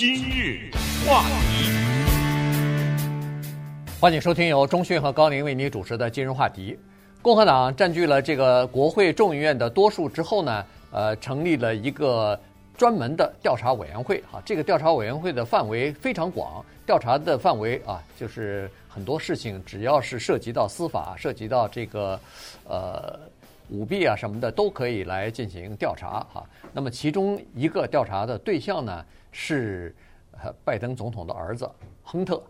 今日话题，欢迎收听由钟讯和高宁为您主持的今日话题。共和党占据了这个国会众议院的多数之后呢，呃，成立了一个专门的调查委员会啊。这个调查委员会的范围非常广，调查的范围啊，就是很多事情，只要是涉及到司法、涉及到这个呃舞弊啊什么的，都可以来进行调查哈。那么其中一个调查的对象呢，是拜登总统的儿子亨特。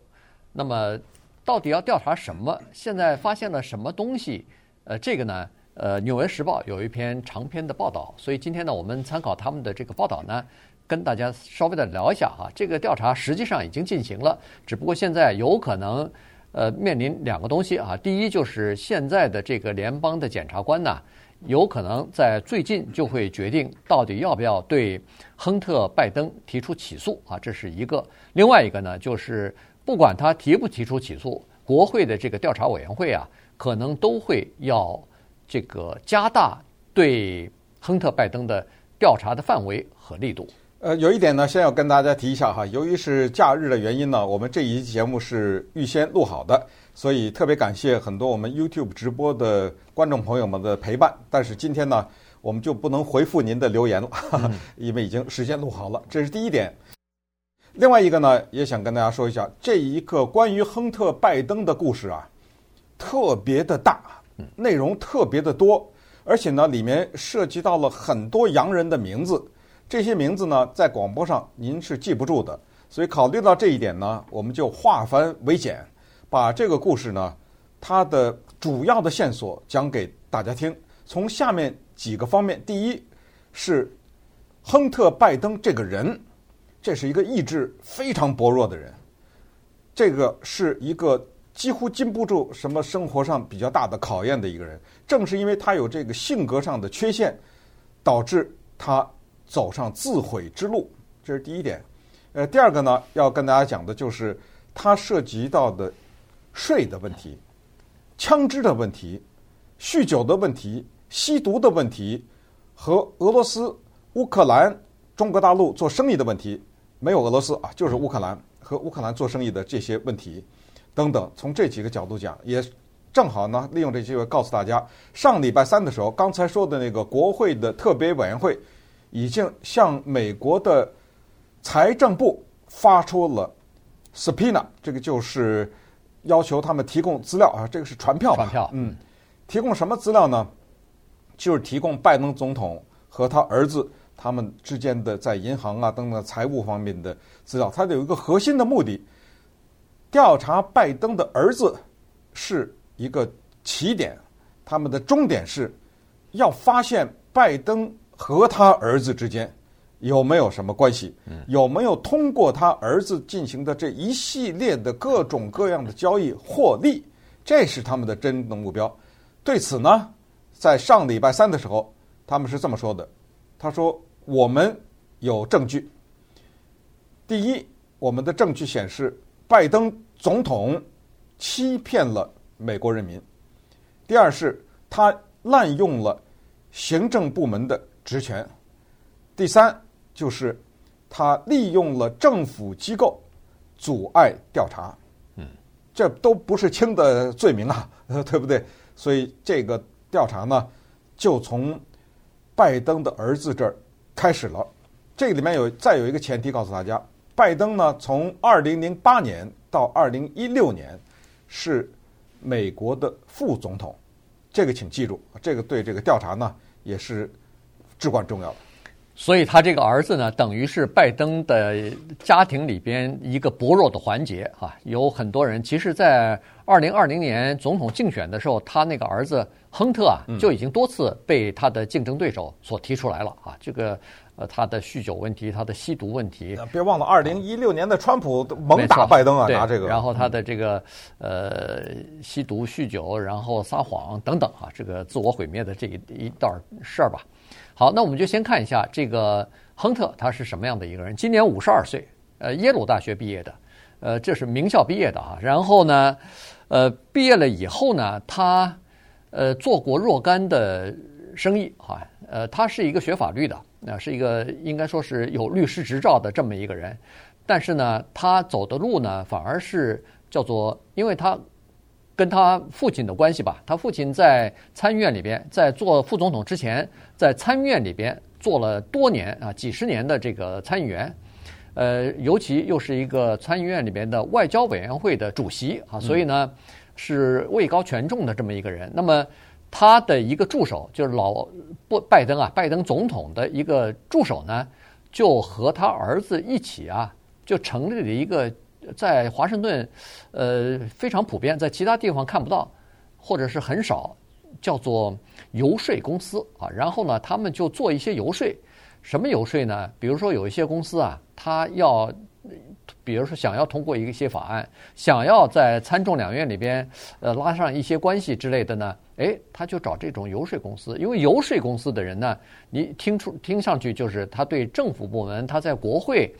那么到底要调查什么？现在发现了什么东西？呃，这个呢，呃，《纽约时报》有一篇长篇的报道，所以今天呢，我们参考他们的这个报道呢，跟大家稍微的聊一下哈。这个调查实际上已经进行了，只不过现在有可能呃面临两个东西啊。第一就是现在的这个联邦的检察官呢，有可能在最近就会决定到底要不要对亨特·拜登提出起诉啊，这是一个。另外一个呢，就是不管他提不提出起诉，国会的这个调查委员会啊。可能都会要这个加大对亨特·拜登的调查的范围和力度。呃，有一点呢，先要跟大家提一下哈，由于是假日的原因呢，我们这一期节目是预先录好的，所以特别感谢很多我们 YouTube 直播的观众朋友们的陪伴。但是今天呢，我们就不能回复您的留言了，嗯、因为已经事先录好了。这是第一点。另外一个呢，也想跟大家说一下，这一个关于亨特·拜登的故事啊。特别的大，内容特别的多，而且呢，里面涉及到了很多洋人的名字，这些名字呢，在广播上您是记不住的，所以考虑到这一点呢，我们就化繁为简，把这个故事呢，它的主要的线索讲给大家听。从下面几个方面，第一是亨特·拜登这个人，这是一个意志非常薄弱的人，这个是一个。几乎经不住什么生活上比较大的考验的一个人，正是因为他有这个性格上的缺陷，导致他走上自毁之路。这是第一点。呃，第二个呢，要跟大家讲的就是它涉及到的税的问题、枪支的问题、酗酒的问题、吸毒的问题和俄罗斯、乌克兰、中国大陆做生意的问题。没有俄罗斯啊，就是乌克兰和乌克兰做生意的这些问题。等等，从这几个角度讲，也正好呢，利用这机会告诉大家，上礼拜三的时候，刚才说的那个国会的特别委员会，已经向美国的财政部发出了 subpoena，这个就是要求他们提供资料啊，这个是传票吧？传票，嗯，提供什么资料呢？就是提供拜登总统和他儿子他们之间的在银行啊等等财务方面的资料，它有一个核心的目的。调查拜登的儿子是一个起点，他们的终点是要发现拜登和他儿子之间有没有什么关系，有没有通过他儿子进行的这一系列的各种各样的交易获利，这是他们的真正目标。对此呢，在上礼拜三的时候，他们是这么说的：“他说我们有证据，第一，我们的证据显示。”拜登总统欺骗了美国人民。第二是，他滥用了行政部门的职权。第三就是，他利用了政府机构阻碍调查。嗯，这都不是轻的罪名啊，对不对？所以这个调查呢，就从拜登的儿子这儿开始了。这里面有再有一个前提，告诉大家。拜登呢，从二零零八年到二零一六年是美国的副总统，这个请记住，这个对这个调查呢也是至关重要的。所以他这个儿子呢，等于是拜登的家庭里边一个薄弱的环节啊。有很多人，其实，在二零二零年总统竞选的时候，他那个儿子亨特啊，就已经多次被他的竞争对手所提出来了啊。这个。呃，他的酗酒问题，他的吸毒问题，别忘了，二零一六年的川普猛打拜登啊，拿这个。然后他的这个呃吸毒、酗酒，然后撒谎等等啊，这个自我毁灭的这一一段事儿吧。好，那我们就先看一下这个亨特他是什么样的一个人。今年五十二岁，呃，耶鲁大学毕业的，呃，这是名校毕业的啊。然后呢，呃，毕业了以后呢，他呃做过若干的生意哈，呃，他是一个学法律的。那是一个应该说是有律师执照的这么一个人，但是呢，他走的路呢，反而是叫做，因为他跟他父亲的关系吧，他父亲在参议院里边，在做副总统之前，在参议院里边做了多年啊，几十年的这个参议员，呃，尤其又是一个参议院里边的外交委员会的主席啊，所以呢，是位高权重的这么一个人。那么他的一个助手就是老不拜登啊，拜登总统的一个助手呢，就和他儿子一起啊，就成立了一个在华盛顿，呃，非常普遍，在其他地方看不到，或者是很少，叫做游说公司啊。然后呢，他们就做一些游说，什么游说呢？比如说有一些公司啊，他要。比如说，想要通过一些法案，想要在参众两院里边呃拉上一些关系之类的呢，诶，他就找这种游说公司，因为游说公司的人呢，你听出听上去就是他对政府部门，他在国会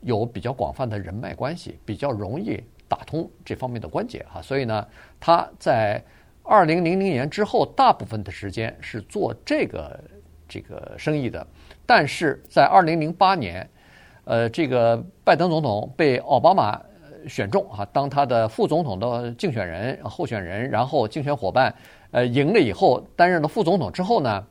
有比较广泛的人脉关系，比较容易打通这方面的关节哈，所以呢，他在二零零零年之后，大部分的时间是做这个这个生意的，但是在二零零八年。呃，这个拜登总统被奥巴马选中啊，当他的副总统的竞选人、候选人，然后竞选伙伴，呃，赢了以后，担任了副总统之后呢，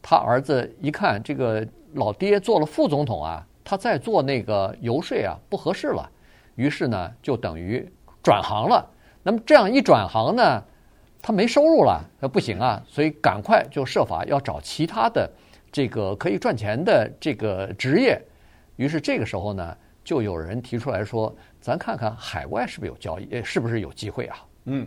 他儿子一看这个老爹做了副总统啊，他再做那个游说啊不合适了，于是呢就等于转行了。那么这样一转行呢，他没收入了，不行啊，所以赶快就设法要找其他的这个可以赚钱的这个职业。于是这个时候呢，就有人提出来说：“咱看看海外是不是有交易，是不是有机会啊？”嗯，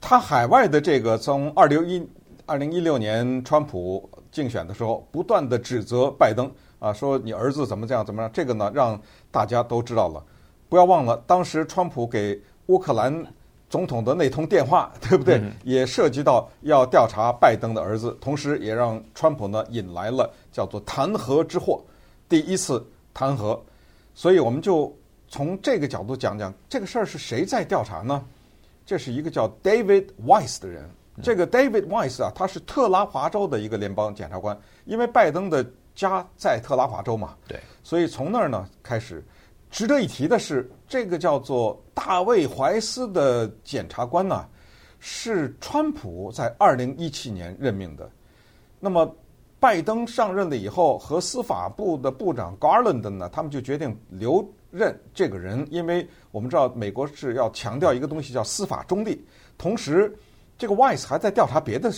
他海外的这个从二零一二零一六年川普竞选的时候，不断的指责拜登啊，说你儿子怎么这样怎么样，这个呢让大家都知道了。不要忘了，当时川普给乌克兰总统的那通电话，对不对？嗯、也涉及到要调查拜登的儿子，同时也让川普呢引来了叫做弹劾之祸，第一次。弹劾，所以我们就从这个角度讲讲这个事儿是谁在调查呢？这是一个叫 David Weiss 的人。这个 David Weiss 啊，他是特拉华州的一个联邦检察官，因为拜登的家在特拉华州嘛，对，所以从那儿呢开始。值得一提的是，这个叫做大卫怀斯的检察官呢，是川普在二零一七年任命的。那么。拜登上任了以后，和司法部的部长 Garland 呢，他们就决定留任这个人，因为我们知道美国是要强调一个东西叫司法中立，同时这个 Weiss 还在调查别的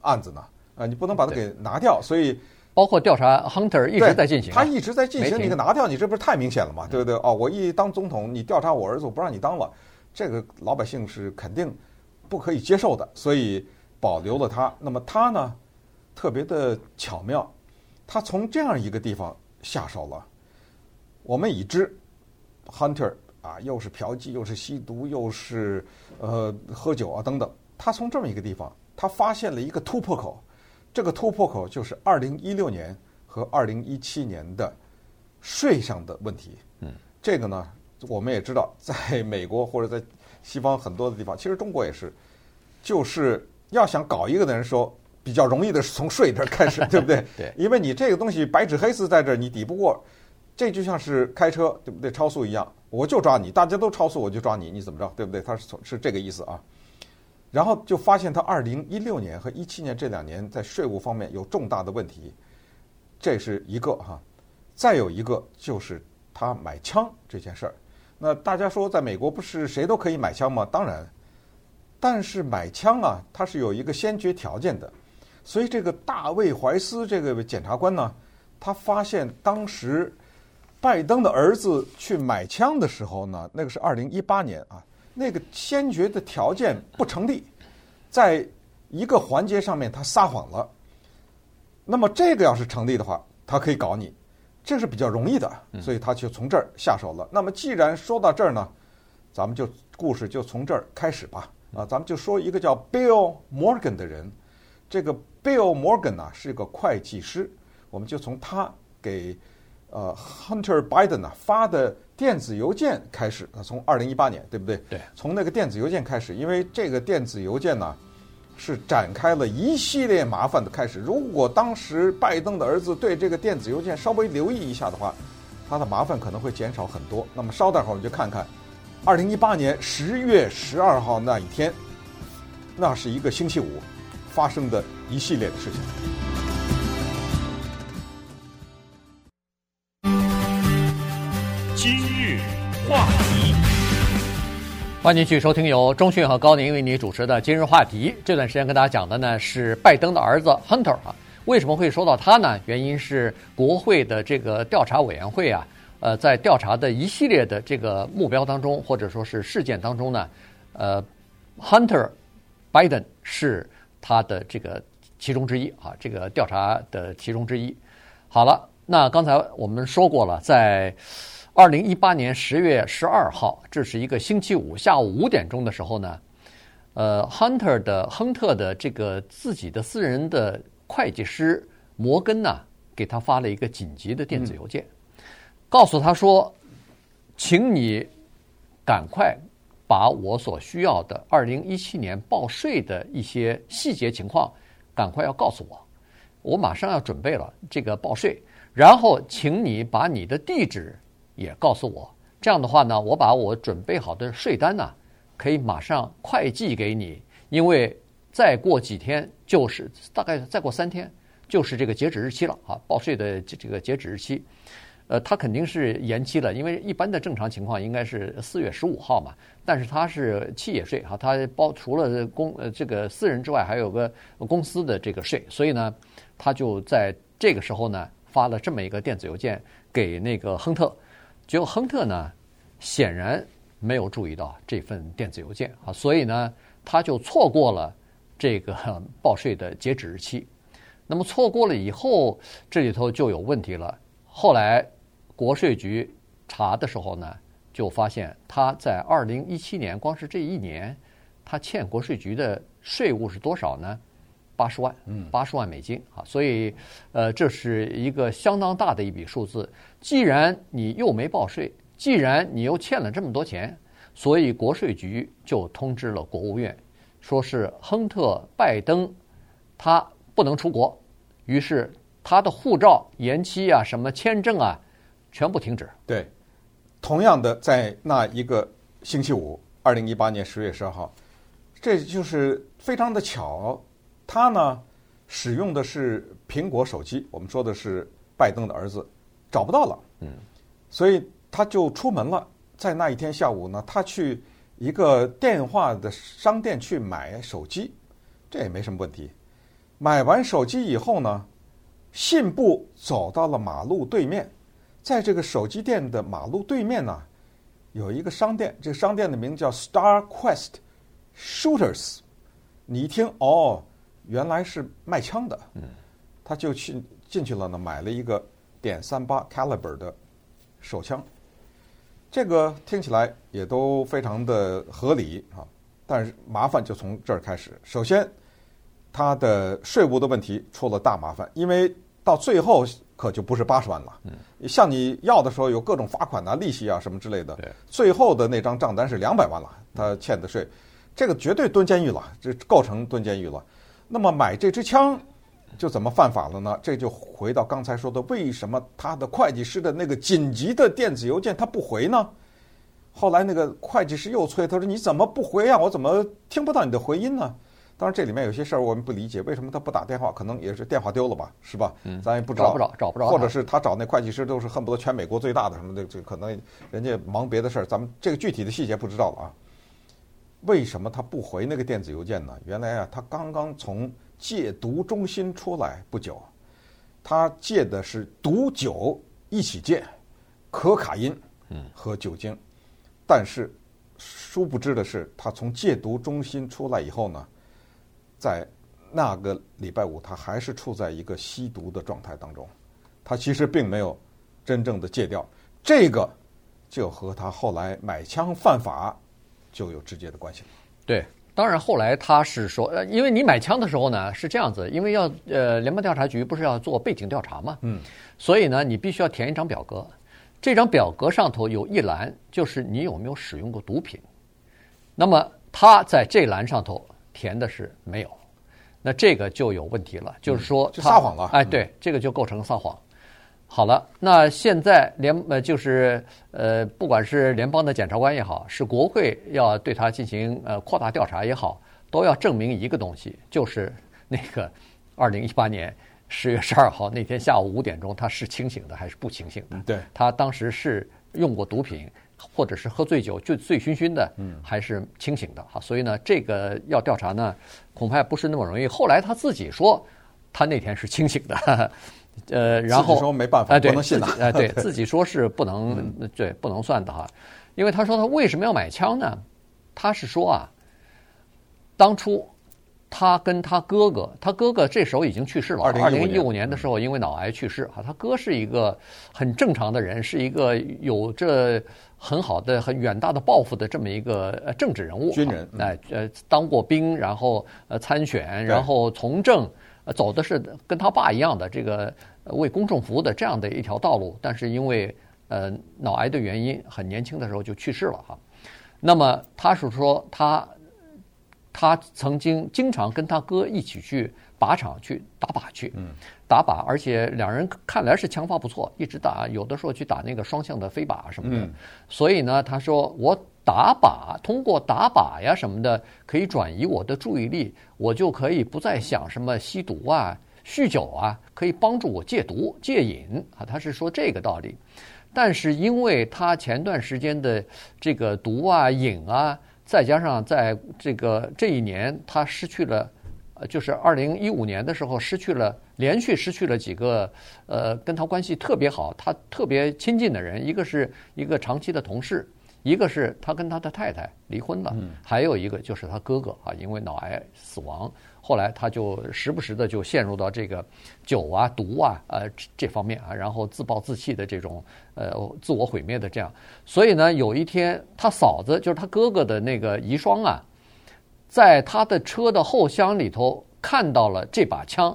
案子呢，啊，你不能把它给拿掉，所以包括调查 Hunter 一直在进行，他一直在进行，你给拿掉，你这不是太明显了吗？对不对？哦，我一当总统，你调查我儿子，我不让你当了，这个老百姓是肯定不可以接受的，所以保留了他。那么他呢？特别的巧妙，他从这样一个地方下手了。我们已知，Hunter 啊，又是嫖妓，又是吸毒，又是呃喝酒啊等等。他从这么一个地方，他发现了一个突破口。这个突破口就是二零一六年和二零一七年的税上的问题。嗯，这个呢，我们也知道，在美国或者在西方很多的地方，其实中国也是，就是要想搞一个的人说。比较容易的是从税这儿开始，对不对？对，因为你这个东西白纸黑字在这儿，你抵不过。这就像是开车，对不对？超速一样，我就抓你，大家都超速，我就抓你，你怎么着，对不对？他是从是这个意思啊。然后就发现他二零一六年和一七年这两年在税务方面有重大的问题，这是一个哈。再有一个就是他买枪这件事儿。那大家说，在美国不是谁都可以买枪吗？当然，但是买枪啊，它是有一个先决条件的。所以这个大卫怀斯这个检察官呢，他发现当时拜登的儿子去买枪的时候呢，那个是二零一八年啊，那个先决的条件不成立，在一个环节上面他撒谎了。那么这个要是成立的话，他可以搞你，这是比较容易的，所以他就从这儿下手了。那么既然说到这儿呢，咱们就故事就从这儿开始吧。啊，咱们就说一个叫 Bill Morgan 的人，这个。Bill Morgan 呢是一个会计师，我们就从他给呃 Hunter Biden 啊发的电子邮件开始。啊，从二零一八年，对不对？对。从那个电子邮件开始，因为这个电子邮件呢是展开了一系列麻烦的开始。如果当时拜登的儿子对这个电子邮件稍微留意一下的话，他的麻烦可能会减少很多。那么稍待会儿我们就看看，二零一八年十月十二号那一天，那是一个星期五发生的一系列的事情。今日话题，欢迎继续收听由中讯和高宁为你主持的今日话题。这段时间跟大家讲的呢是拜登的儿子 Hunter 啊。为什么会说到他呢？原因是国会的这个调查委员会啊，呃，在调查的一系列的这个目标当中，或者说是事件当中呢，呃，Hunter Biden 是他的这个其中之一啊，这个调查的其中之一。好了，那刚才我们说过了，在二零一八年十月十二号，这是一个星期五下午五点钟的时候呢，呃，Hunter 的亨特的这个自己的私人的。会计师摩根呢，给他发了一个紧急的电子邮件，告诉他说：“请你赶快把我所需要的二零一七年报税的一些细节情况，赶快要告诉我，我马上要准备了这个报税。然后，请你把你的地址也告诉我，这样的话呢，我把我准备好的税单呢，可以马上快寄给你，因为。”再过几天就是大概再过三天就是这个截止日期了啊，报税的这个截止日期，呃，他肯定是延期了，因为一般的正常情况应该是四月十五号嘛，但是他是企业税哈，他包除了公呃这个私人之外，还有个公司的这个税，所以呢，他就在这个时候呢发了这么一个电子邮件给那个亨特，结果亨特呢显然没有注意到这份电子邮件啊，所以呢他就错过了。这个 报税的截止日期，那么错过了以后，这里头就有问题了。后来国税局查的时候呢，就发现他在二零一七年光是这一年，他欠国税局的税务是多少呢？八十万，嗯，八十万美金啊。所以，呃，这是一个相当大的一笔数字。既然你又没报税，既然你又欠了这么多钱，所以国税局就通知了国务院。说是亨特·拜登，他不能出国，于是他的护照延期啊，什么签证啊，全部停止。对，同样的，在那一个星期五，二零一八年十月十二号，这就是非常的巧，他呢使用的是苹果手机，我们说的是拜登的儿子，找不到了，嗯，所以他就出门了，在那一天下午呢，他去。一个电话的商店去买手机，这也没什么问题。买完手机以后呢，信步走到了马路对面，在这个手机店的马路对面呢，有一个商店，这个商店的名字叫 Star Quest Shooters。你一听哦，原来是卖枪的，嗯，他就去进去了呢，买了一个点三八 caliber 的手枪。这个听起来也都非常的合理啊，但是麻烦就从这儿开始。首先，他的税务的问题出了大麻烦，因为到最后可就不是八十万了。嗯，向你要的时候有各种罚款啊、利息啊什么之类的。最后的那张账单是两百万了，他欠的税，这个绝对蹲监狱了，这构成蹲监狱了。那么买这支枪。就怎么犯法了呢？这就回到刚才说的，为什么他的会计师的那个紧急的电子邮件他不回呢？后来那个会计师又催，他说：“你怎么不回啊？我怎么听不到你的回音呢？”当然这里面有些事儿我们不理解，为什么他不打电话？可能也是电话丢了吧，是吧？嗯，咱也不知道，找不着，找不着。或者是他找那会计师都是恨不得全美国最大的什么的，这可能人家忙别的事儿，咱们这个具体的细节不知道了啊。为什么他不回那个电子邮件呢？原来啊，他刚刚从戒毒中心出来不久，他戒的是毒酒一起戒，可卡因，嗯，和酒精，但是殊不知的是，他从戒毒中心出来以后呢，在那个礼拜五，他还是处在一个吸毒的状态当中，他其实并没有真正的戒掉，这个就和他后来买枪犯法就有直接的关系了。对。当然，后来他是说，呃，因为你买枪的时候呢是这样子，因为要呃联邦调查局不是要做背景调查嘛，嗯，所以呢你必须要填一张表格，这张表格上头有一栏就是你有没有使用过毒品，那么他在这栏上头填的是没有，那这个就有问题了，就是说他撒谎了，哎，对，这个就构成撒谎。好了，那现在联呃就是呃，不管是联邦的检察官也好，是国会要对他进行呃扩大调查也好，都要证明一个东西，就是那个二零一八年十月十二号那天下午五点钟，他是清醒的还是不清醒的？对，他当时是用过毒品，或者是喝醉酒就醉醺醺的，还是清醒的？哈，所以呢，这个要调查呢，恐怕不是那么容易。后来他自己说，他那天是清醒的。呃，然后说没办法，不能信哎，对 自己说是不能，对，不能算的哈。因为他说他为什么要买枪呢？他是说啊，当初他跟他哥哥，他哥哥这时候已经去世了，二零一五年的时候因为脑癌去世哈。他哥是一个很正常的人，是一个有着很好的、很远大的抱负的这么一个政治人物，军人，哎，呃，当过兵，然后呃参选，然后从政。呃，走的是跟他爸一样的这个为公众服务的这样的一条道路，但是因为呃脑癌的原因，很年轻的时候就去世了哈。那么他是说他他曾经经常跟他哥一起去靶场去打靶去，打靶，而且两人看来是枪法不错，一直打，有的时候去打那个双向的飞靶什么的。所以呢，他说我。打靶，通过打靶呀什么的，可以转移我的注意力，我就可以不再想什么吸毒啊、酗酒啊，可以帮助我戒毒戒瘾啊。他是说这个道理，但是因为他前段时间的这个毒啊、瘾啊，再加上在这个这一年他失去了，呃，就是二零一五年的时候失去了，连续失去了几个呃跟他关系特别好、他特别亲近的人，一个是一个长期的同事。一个是他跟他的太太离婚了，还有一个就是他哥哥啊，因为脑癌死亡。后来他就时不时的就陷入到这个酒啊、毒啊、呃这方面啊，然后自暴自弃的这种呃自我毁灭的这样。所以呢，有一天他嫂子就是他哥哥的那个遗孀啊，在他的车的后箱里头看到了这把枪，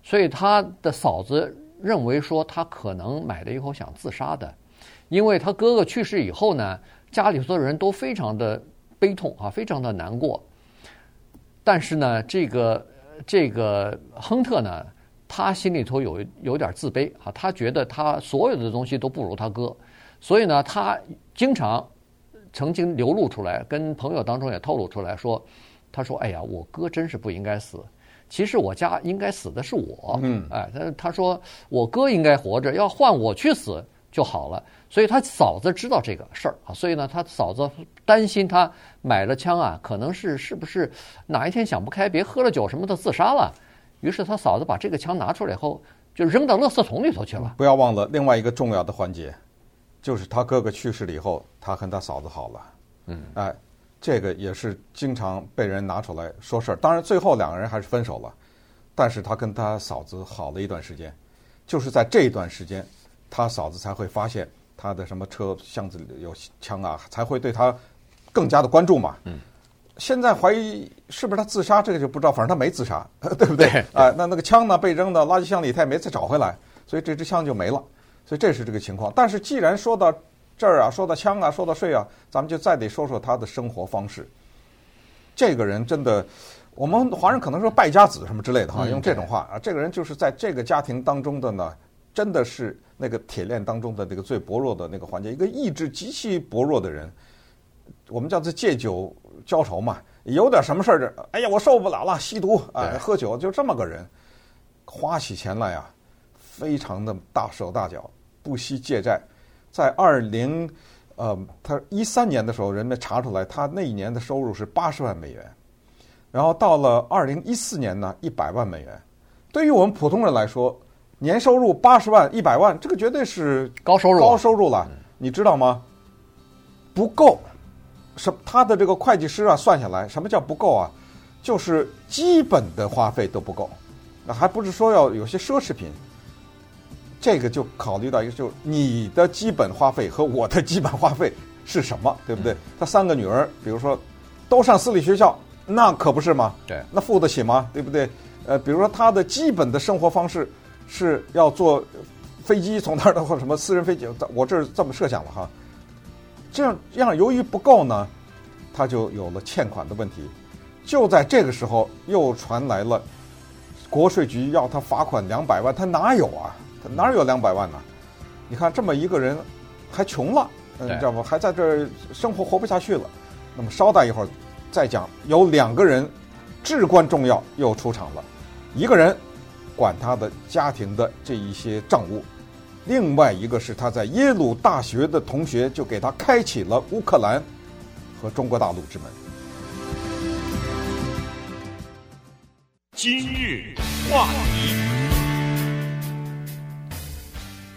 所以他的嫂子认为说他可能买了以后想自杀的，因为他哥哥去世以后呢。家里头的人都非常的悲痛啊，非常的难过。但是呢，这个这个亨特呢，他心里头有有点自卑啊，他觉得他所有的东西都不如他哥，所以呢，他经常曾经流露出来，跟朋友当中也透露出来说，他说：“哎呀，我哥真是不应该死，其实我家应该死的是我。”嗯，哎，他他说我哥应该活着，要换我去死就好了。所以他嫂子知道这个事儿啊，所以呢，他嫂子担心他买了枪啊，可能是是不是哪一天想不开，别喝了酒什么的自杀了。于是他嫂子把这个枪拿出来以后，就扔到垃圾桶里头去了。不要忘了另外一个重要的环节，就是他哥哥去世了以后，他和他嫂子好了。嗯，哎，这个也是经常被人拿出来说事儿。当然最后两个人还是分手了，但是他跟他嫂子好了一段时间，就是在这一段时间，他嫂子才会发现。他的什么车箱子里有枪啊，才会对他更加的关注嘛。嗯，现在怀疑是不是他自杀，这个就不知道。反正他没自杀，对不对？啊、呃，那那个枪呢，被扔到垃圾箱里，他也没再找回来，所以这支枪就没了。所以这是这个情况。但是既然说到这儿啊，说到枪啊，说到税啊，咱们就再得说说他的生活方式。这个人真的，我们华人可能说败家子什么之类的哈，用这种话啊，这个人就是在这个家庭当中的呢。真的是那个铁链当中的那个最薄弱的那个环节，一个意志极其薄弱的人，我们叫做借酒浇愁嘛，有点什么事儿，哎呀，我受不了了，吸毒啊、哎，喝酒，就这么个人，花起钱来呀，非常的大手大脚，不惜借债。在二零呃，他一三年的时候，人们查出来，他那一年的收入是八十万美元，然后到了二零一四年呢，一百万美元。对于我们普通人来说，年收入八十万、一百万，这个绝对是高收入，高收入了，你知道吗？不够，什他的这个会计师啊，算下来，什么叫不够啊？就是基本的花费都不够，那还不是说要有些奢侈品。这个就考虑到一个，就是你的基本花费和我的基本花费是什么，对不对？他三个女儿，比如说都上私立学校，那可不是吗？对，那付得起吗？对不对？呃，比如说他的基本的生活方式。是要坐飞机从那儿的或什么私人飞机，我这是这么设想了哈。这样这样，由于不够呢，他就有了欠款的问题。就在这个时候，又传来了国税局要他罚款两百万，他哪有啊？他哪有两百万呢？你看这么一个人还穷了，你知道吗？还在这儿生活活不下去了。那么稍待一会儿再讲，有两个人至关重要又出场了，一个人管他的家庭的这一些账务，另外一个是他在耶鲁大学的同学，就给他开启了乌克兰和中国大陆之门。今日话题，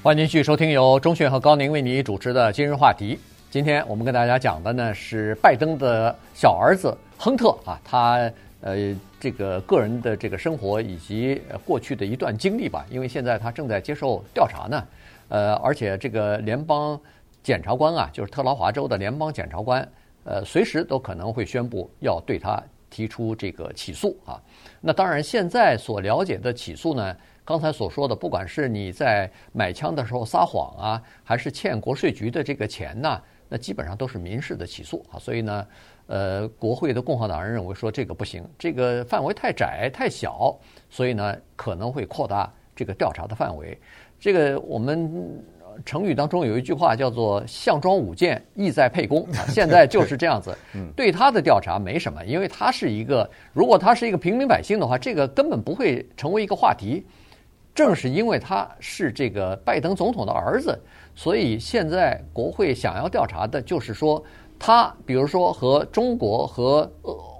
欢迎继续收听由钟迅和高宁为你主持的今日话题。今天我们跟大家讲的呢是拜登的小儿子亨特啊，他呃这个个人的这个生活以及过去的一段经历吧，因为现在他正在接受调查呢，呃，而且这个联邦检察官啊，就是特劳华州的联邦检察官，呃，随时都可能会宣布要对他提出这个起诉啊。那当然，现在所了解的起诉呢，刚才所说的，不管是你在买枪的时候撒谎啊，还是欠国税局的这个钱呢，那基本上都是民事的起诉啊。所以呢，呃，国会的共和党人认为说这个不行，这个范围太窄太小，所以呢可能会扩大这个调查的范围。这个我们。成语当中有一句话叫做“项庄舞剑，意在沛公”，现在就是这样子。对他的调查没什么，因为他是一个，如果他是一个平民百姓的话，这个根本不会成为一个话题。正是因为他是这个拜登总统的儿子，所以现在国会想要调查的就是说，他比如说和中国和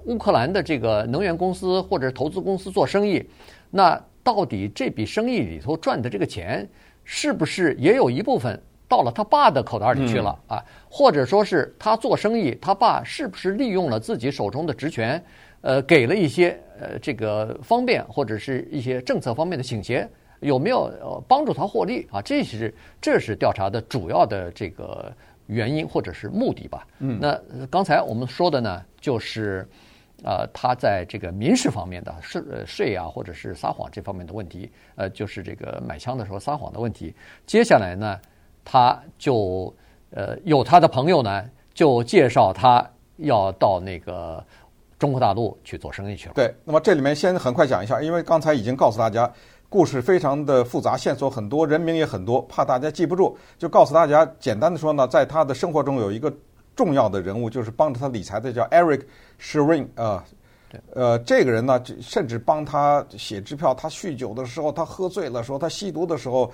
乌克兰的这个能源公司或者投资公司做生意，那到底这笔生意里头赚的这个钱？是不是也有一部分到了他爸的口袋里去了啊？或者说是他做生意，他爸是不是利用了自己手中的职权，呃，给了一些呃这个方便或者是一些政策方面的倾斜，有没有呃帮助他获利啊？这是这是调查的主要的这个原因或者是目的吧？嗯，那刚才我们说的呢，就是。呃，他在这个民事方面的税税啊，或者是撒谎这方面的问题，呃，就是这个买枪的时候撒谎的问题。接下来呢，他就呃有他的朋友呢，就介绍他要到那个中国大陆去做生意去了。对，那么这里面先很快讲一下，因为刚才已经告诉大家，故事非常的复杂，线索很多，人名也很多，怕大家记不住，就告诉大家，简单的说呢，在他的生活中有一个。重要的人物就是帮着他理财的，叫 Eric Schwerin 啊，呃，这个人呢，甚至帮他写支票。他酗酒的时候，他喝醉了时候，他吸毒的时候，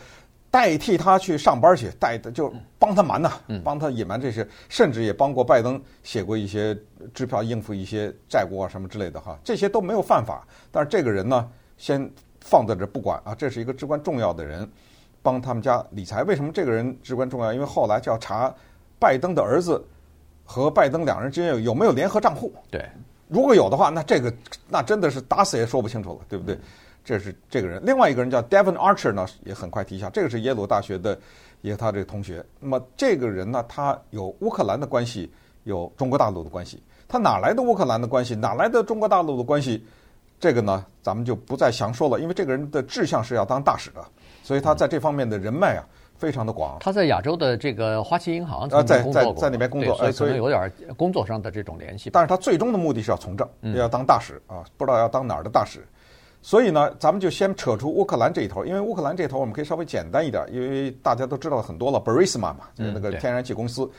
代替他去上班去，代的就帮他瞒呐，帮他隐瞒这些，甚至也帮过拜登写过一些支票，应付一些债务啊什么之类的哈。这些都没有犯法，但是这个人呢，先放在这不管啊，这是一个至关重要的人，帮他们家理财。为什么这个人至关重要？因为后来就要查拜登的儿子。和拜登两人之间有有没有联合账户？对，如果有的话，那这个那真的是打死也说不清楚了，对不对？这是这个人。另外一个人叫 Devon Archer 呢，也很快提一下，这个是耶鲁大学的一个他这个同学。那么这个人呢，他有乌克兰的关系，有中国大陆的关系。他哪来的乌克兰的关系？哪来的中国大陆的关系？这个呢，咱们就不再详说了，因为这个人的志向是要当大使的，所以他在这方面的人脉啊。非常的广，他在亚洲的这个花旗银行曾经工作过，在在在那边工作，所以可能有点工作上的这种联系。但是他最终的目的是要从政，要当大使啊，不知道要当哪儿的大使。所以呢，咱们就先扯出乌克兰这一头，因为乌克兰这头我们可以稍微简单一点，因为大家都知道很多了，Burisma 嘛，就是那个天然气公司。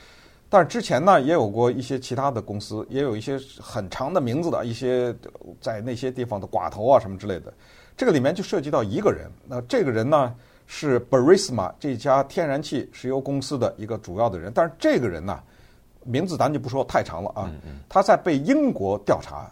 但是之前呢，也有过一些其他的公司，也有一些很长的名字的一些在那些地方的寡头啊什么之类的。这个里面就涉及到一个人，那这个人呢？是 Burisma 这家天然气石油公司的一个主要的人，但是这个人呢，名字咱就不说太长了啊。他在被英国调查。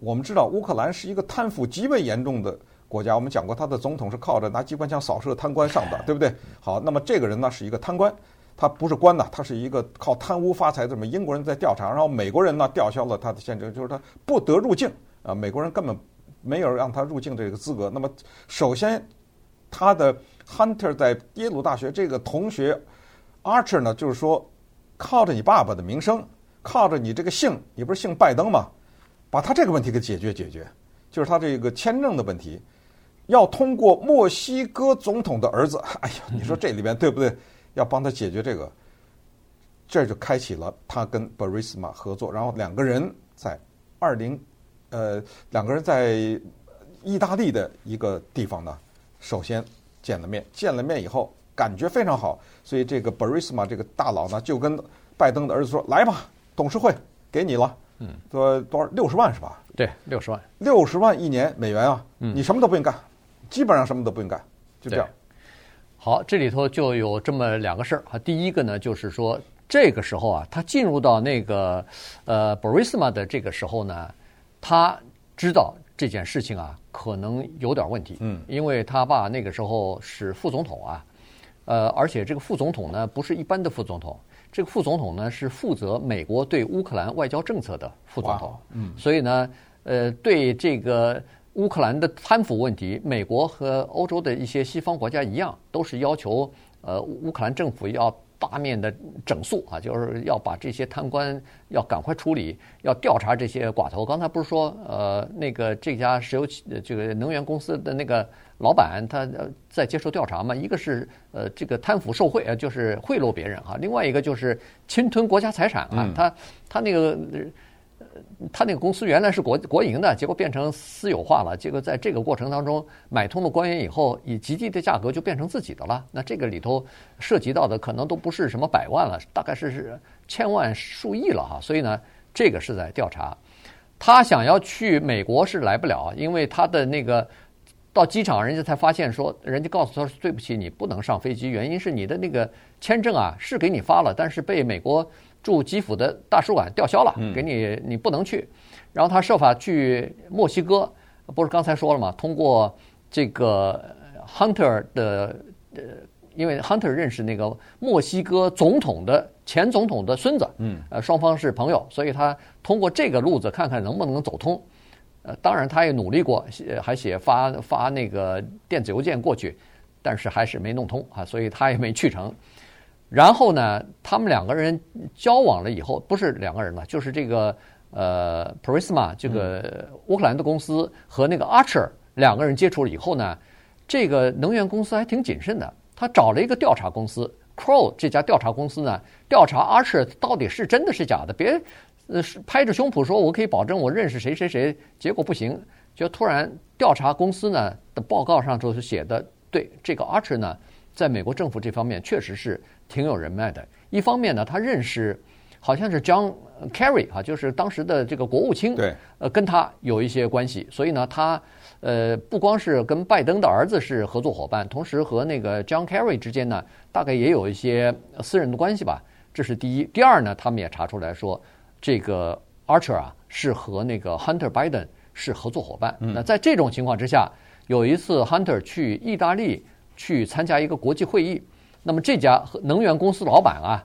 我们知道乌克兰是一个贪腐极为严重的国家，我们讲过他的总统是靠着拿机关枪扫射贪官上的，对不对？好，那么这个人呢是一个贪官，他不是官呐，他是一个靠贪污发财的。这么英国人在调查，然后美国人呢吊销了他的签证，就是他不得入境啊，美国人根本没有让他入境这个资格。那么首先他的。Hunter 在耶鲁大学这个同学，Archer 呢，就是说，靠着你爸爸的名声，靠着你这个姓，你不是姓拜登吗？把他这个问题给解决解决，就是他这个签证的问题，要通过墨西哥总统的儿子。哎呀，你说这里边对不对？要帮他解决这个，这就开启了他跟 Burisma 合作，然后两个人在二零，呃，两个人在意大利的一个地方呢，首先。见了面，见了面以后，感觉非常好，所以这个 Burisma 这个大佬呢，就跟拜登的儿子说：“来吧，董事会给你了，嗯，说多少六十万是吧？对，六十万，六十万一年美元啊，嗯，你什么都不用干，基本上什么都不用干，就这样。好，这里头就有这么两个事儿啊。第一个呢，就是说这个时候啊，他进入到那个呃 Burisma 的这个时候呢，他知道这件事情啊可能有点问题，嗯，因为他爸那个时候是副总统啊。呃，而且这个副总统呢，不是一般的副总统，这个副总统呢是负责美国对乌克兰外交政策的副总统。嗯，所以呢，呃，对这个乌克兰的贪腐问题，美国和欧洲的一些西方国家一样，都是要求呃乌克兰政府要。八面的整肃啊，就是要把这些贪官要赶快处理，要调查这些寡头。刚才不是说，呃，那个这家石油企这个能源公司的那个老板他在接受调查嘛？一个是呃这个贪腐受贿呃，就是贿赂别人啊；另外一个就是侵吞国家财产啊，他他那个。他那个公司原来是国国营的，结果变成私有化了。结果在这个过程当中买通了官员以后，以极低的价格就变成自己的了。那这个里头涉及到的可能都不是什么百万了，大概是是千万数亿了哈。所以呢，这个是在调查。他想要去美国是来不了，因为他的那个到机场，人家才发现说，人家告诉他说对不起，你不能上飞机，原因是你的那个签证啊是给你发了，但是被美国。驻基辅的大使馆吊销了，给你你不能去。然后他设法去墨西哥，不是刚才说了吗？通过这个 Hunter 的呃，因为 Hunter 认识那个墨西哥总统的前总统的孙子，嗯，呃，双方是朋友，所以他通过这个路子看看能不能走通。呃，当然他也努力过，写还写发发那个电子邮件过去，但是还是没弄通啊，所以他也没去成。然后呢，他们两个人交往了以后，不是两个人了，就是这个呃，Prisma 这个乌克兰的公司和那个 Archer 两个人接触了以后呢，这个能源公司还挺谨慎的，他找了一个调查公司 Crow 这家调查公司呢，调查 Archer 到底是真的是假的，别呃拍着胸脯说我可以保证我认识谁谁谁，结果不行，就突然调查公司呢的报告上就是写的，对这个 Archer 呢，在美国政府这方面确实是。挺有人脉的。一方面呢，他认识好像是 John Kerry 啊，就是当时的这个国务卿，对，呃，跟他有一些关系。所以呢，他呃不光是跟拜登的儿子是合作伙伴，同时和那个 John Kerry 之间呢，大概也有一些私人的关系吧。这是第一。第二呢，他们也查出来说，这个 Archer 啊是和那个 Hunter Biden 是合作伙伴。嗯。那在这种情况之下，有一次 Hunter 去意大利去参加一个国际会议。那么这家能源公司老板啊，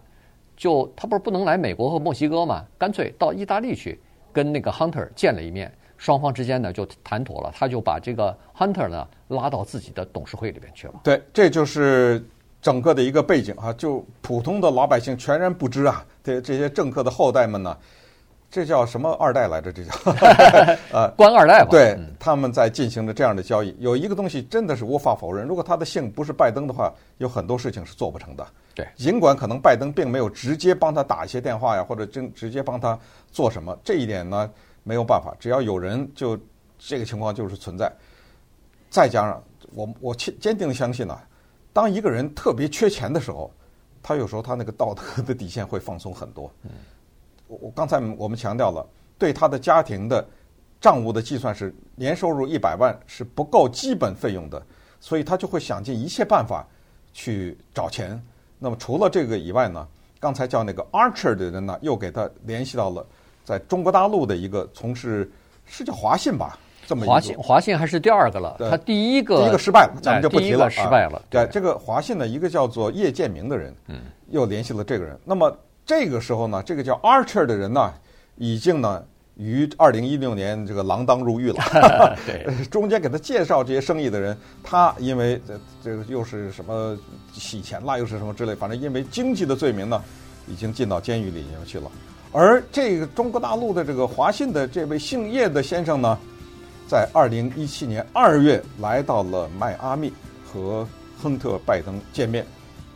就他不是不能来美国和墨西哥嘛，干脆到意大利去跟那个 Hunter 见了一面，双方之间呢就谈妥了，他就把这个 Hunter 呢拉到自己的董事会里边去了。对，这就是整个的一个背景啊，就普通的老百姓全然不知啊，这这些政客的后代们呢。这叫什么二代来着？这叫 呃官二代吧？对，他们在进行着这样的交易。有一个东西真的是无法否认，如果他的姓不是拜登的话，有很多事情是做不成的。对，尽管可能拜登并没有直接帮他打一些电话呀，或者直直接帮他做什么，这一点呢没有办法。只要有人，就这个情况就是存在。再加上我我坚坚定的相信啊，当一个人特别缺钱的时候，他有时候他那个道德的底线会放松很多。嗯。我刚才我们强调了，对他的家庭的账务的计算是年收入一百万是不够基本费用的，所以他就会想尽一切办法去找钱。那么除了这个以外呢，刚才叫那个 Archer 的人呢，又给他联系到了在中国大陆的一个从事是叫华信吧，这么一个华信华信还是第二个了，他第一个第一个失败了，咱们就不提了，失败了。对，这个华信的一个叫做叶建明的人，嗯，又联系了这个人。那么。这个时候呢，这个叫 Archer 的人呢，已经呢于二零一六年这个锒铛入狱了。对，中间给他介绍这些生意的人，他因为这这个又是什么洗钱啦，又是什么之类，反正因为经济的罪名呢，已经进到监狱里面去了。而这个中国大陆的这个华信的这位姓叶的先生呢，在二零一七年二月来到了迈阿密和亨特·拜登见面，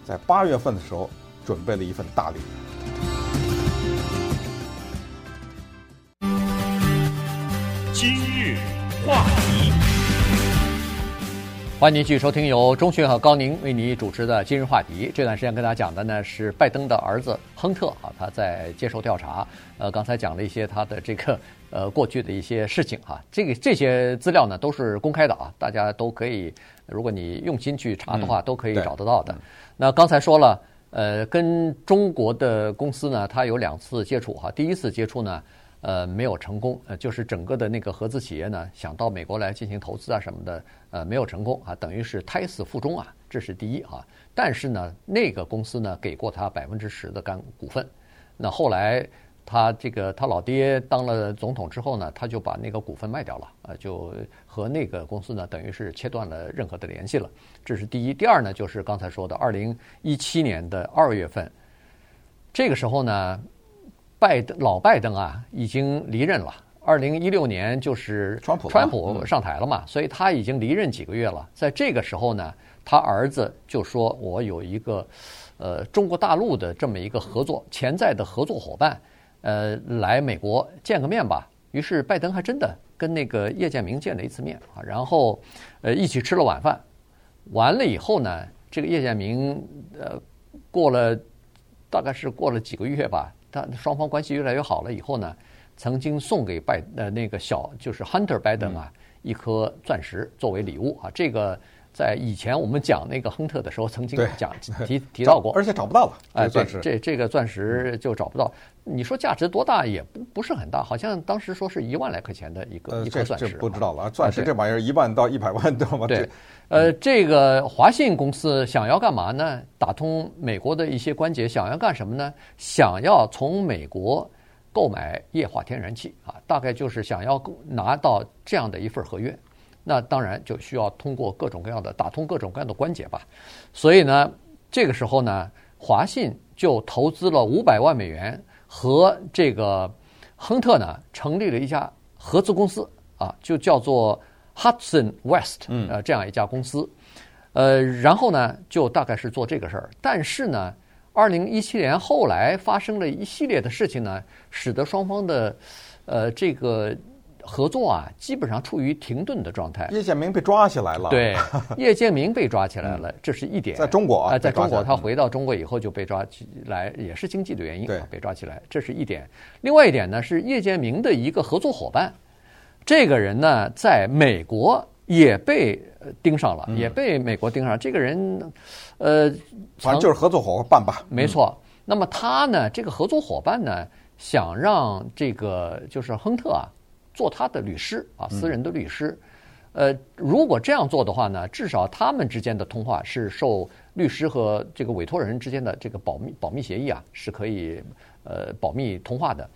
在八月份的时候准备了一份大礼。今日话题，欢迎您继续收听由钟迅和高宁为你主持的今日话题。这段时间跟大家讲的呢是拜登的儿子亨特啊，他在接受调查。呃，刚才讲了一些他的这个呃过去的一些事情哈、啊，这个这些资料呢都是公开的啊，大家都可以，如果你用心去查的话，都可以找得到的。那刚才说了，呃，跟中国的公司呢，他有两次接触哈、第一次接触呢。呃，没有成功，呃，就是整个的那个合资企业呢，想到美国来进行投资啊什么的，呃，没有成功啊，等于是胎死腹中啊，这是第一啊。但是呢，那个公司呢，给过他百分之十的干股份。那后来他这个他老爹当了总统之后呢，他就把那个股份卖掉了，啊，就和那个公司呢，等于是切断了任何的联系了。这是第一。第二呢，就是刚才说的，二零一七年的二月份，这个时候呢。拜登老拜登啊，已经离任了。二零一六年就是川普川普上台了嘛，所以他已经离任几个月了。在这个时候呢，他儿子就说：“我有一个呃中国大陆的这么一个合作潜在的合作伙伴，呃，来美国见个面吧。”于是拜登还真的跟那个叶剑明见了一次面啊，然后呃一起吃了晚饭。完了以后呢，这个叶剑明呃过了大概是过了几个月吧。他双方关系越来越好了以后呢，曾经送给拜呃那个小就是 Hunter Biden 啊一颗钻石作为礼物啊，这个在以前我们讲那个亨特的时候曾经讲 提提到过，而且找不到了，哎，钻石，这这个钻石就找不到。你说价值多大也不不是很大，好像当时说是一万来块钱的一个一颗钻石，不知道了。钻石这玩意儿一万到一百万，知道吗？对，呃，这个华信公司想要干嘛呢？打通美国的一些关节，想要干什么呢？想要从美国购买液化天然气啊，大概就是想要拿到这样的一份合约。那当然就需要通过各种各样的打通各种各样的关节吧。所以呢，这个时候呢，华信就投资了五百万美元，和这个亨特呢成立了一家合资公司啊，就叫做 Hudson West，呃，这样一家公司。呃，然后呢，就大概是做这个事儿。但是呢，二零一七年后来发生了一系列的事情呢，使得双方的呃这个。合作啊，基本上处于停顿的状态。叶剑明被抓起来了。对，叶剑明被抓起来了，这是一点。在中国啊，在中国，他回到中国以后就被抓起来，也是经济的原因被抓起来，这是一点。另外一点呢，是叶剑明的一个合作伙伴，这个人呢，在美国也被盯上了，也被美国盯上。这个人，呃，反正就是合作伙伴吧。没错。那么他呢，这个合作伙伴呢，想让这个就是亨特啊。做他的律师啊，私人的律师。呃，如果这样做的话呢，至少他们之间的通话是受律师和这个委托人之间的这个保密保密协议啊，是可以呃保密通话的。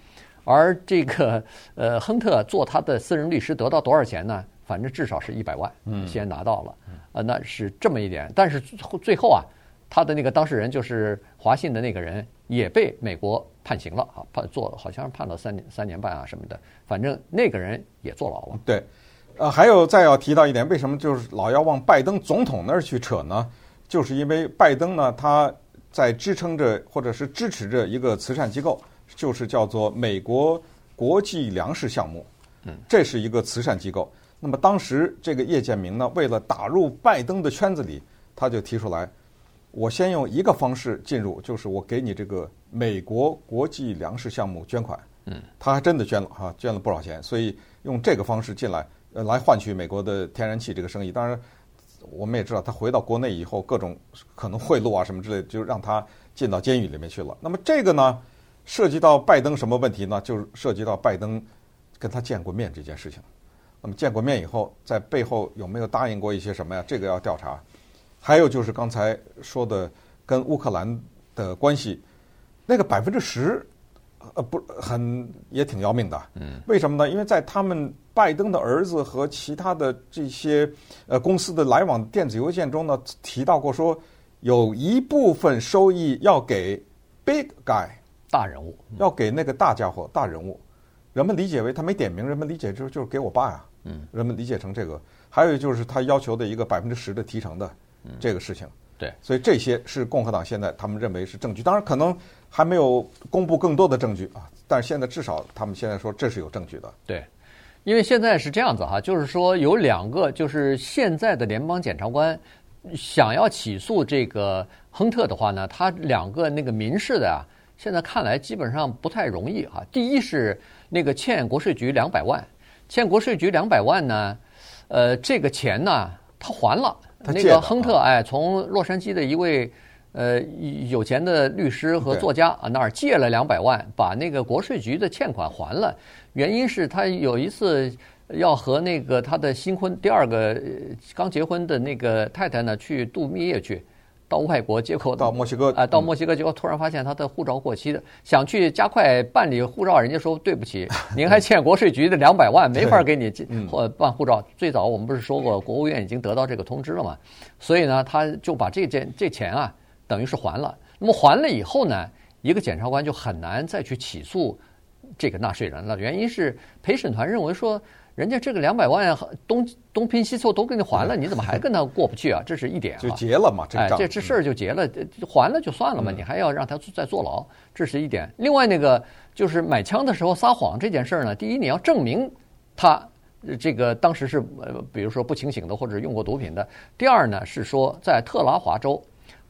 而这个呃，亨特做他的私人律师得到多少钱呢？反正至少是一百万，先拿到了。呃，那是这么一点。但是最后啊，他的那个当事人就是华信的那个人也被美国。判刑了啊，判坐好像是判了三年三年半啊什么的，反正那个人也坐牢了。对，呃，还有再要提到一点，为什么就是老要往拜登总统那儿去扯呢？就是因为拜登呢，他在支撑着或者是支持着一个慈善机构，就是叫做美国国际粮食项目。嗯，这是一个慈善机构。那么当时这个叶建明呢，为了打入拜登的圈子里，他就提出来。我先用一个方式进入，就是我给你这个美国国际粮食项目捐款。嗯，他还真的捐了哈，捐了不少钱，所以用这个方式进来，呃，来换取美国的天然气这个生意。当然，我们也知道他回到国内以后，各种可能贿赂啊什么之类的，就让他进到监狱里面去了。那么这个呢，涉及到拜登什么问题呢？就是涉及到拜登跟他见过面这件事情。那么见过面以后，在背后有没有答应过一些什么呀？这个要调查。还有就是刚才说的跟乌克兰的关系，那个百分之十，呃，不很也挺要命的。嗯，为什么呢？因为在他们拜登的儿子和其他的这些呃公司的来往电子邮件中呢，提到过说有一部分收益要给 big guy 大人物，要给那个大家伙大人物。人们理解为他没点名，人们理解就是就是给我爸呀。嗯，人们理解成这个。还有就是他要求的一个百分之十的提成的。这个事情，对，所以这些是共和党现在他们认为是证据，当然可能还没有公布更多的证据啊，但是现在至少他们现在说这是有证据的。对，因为现在是这样子哈，就是说有两个，就是现在的联邦检察官想要起诉这个亨特的话呢，他两个那个民事的啊，现在看来基本上不太容易哈。第一是那个欠国税局两百万，欠国税局两百万呢，呃，这个钱呢他还了，那个亨特哎，从洛杉矶的一位呃有钱的律师和作家啊那儿借了两百万，把那个国税局的欠款还了。原因是他有一次要和那个他的新婚第二个刚结婚的那个太太呢去度蜜月去，到外国，结果到墨西哥啊，到墨西哥，结果突然发现他的护照过期的，想去加快办理护照，人家说对不起，您还欠国税局的两百万，没法给你 或办护照。最早我们不是说过，国务院已经得到这个通知了嘛，所以呢，他就把这件这钱啊，等于是还了。那么还了以后呢，一个检察官就很难再去起诉。这个纳税人了，原因是陪审团认为说，人家这个两百万东东拼西凑都给你还了，你怎么还跟他过不去啊？这是一点啊，就结了嘛，这哎，这这事儿就结了，还了就算了嘛，你还要让他再坐牢，这是一点。另外那个就是买枪的时候撒谎这件事儿呢，第一你要证明他这个当时是呃，比如说不清醒的或者用过毒品的；第二呢是说在特拉华州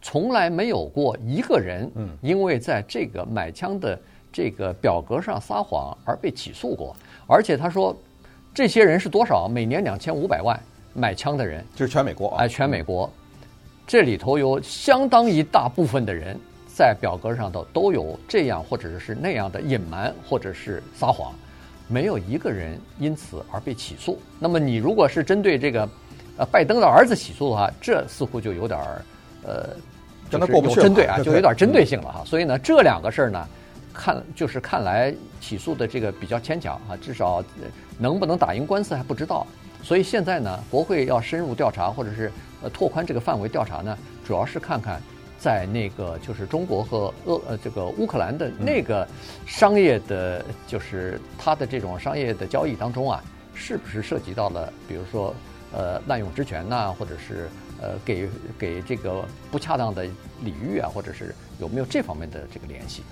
从来没有过一个人，因为在这个买枪的。这个表格上撒谎而被起诉过，而且他说，这些人是多少？每年两千五百万买枪的人，就是全美国啊，哎，全美国，这里头有相当一大部分的人在表格上头都有这样或者是那样的隐瞒或者是撒谎，没有一个人因此而被起诉。那么你如果是针对这个呃拜登的儿子起诉的话，这似乎就有点儿呃，跟他过不去，针对啊，就有点针对性了哈。所以呢，这两个事儿呢。看，就是看来起诉的这个比较牵强啊，至少能不能打赢官司还不知道。所以现在呢，国会要深入调查，或者是呃拓宽这个范围调查呢，主要是看看在那个就是中国和俄呃这个乌克兰的那个商业的，就是它的这种商业的交易当中啊，是不是涉及到了，比如说呃滥用职权呐，或者是呃给给这个不恰当的礼遇啊，或者是有没有这方面的这个联系。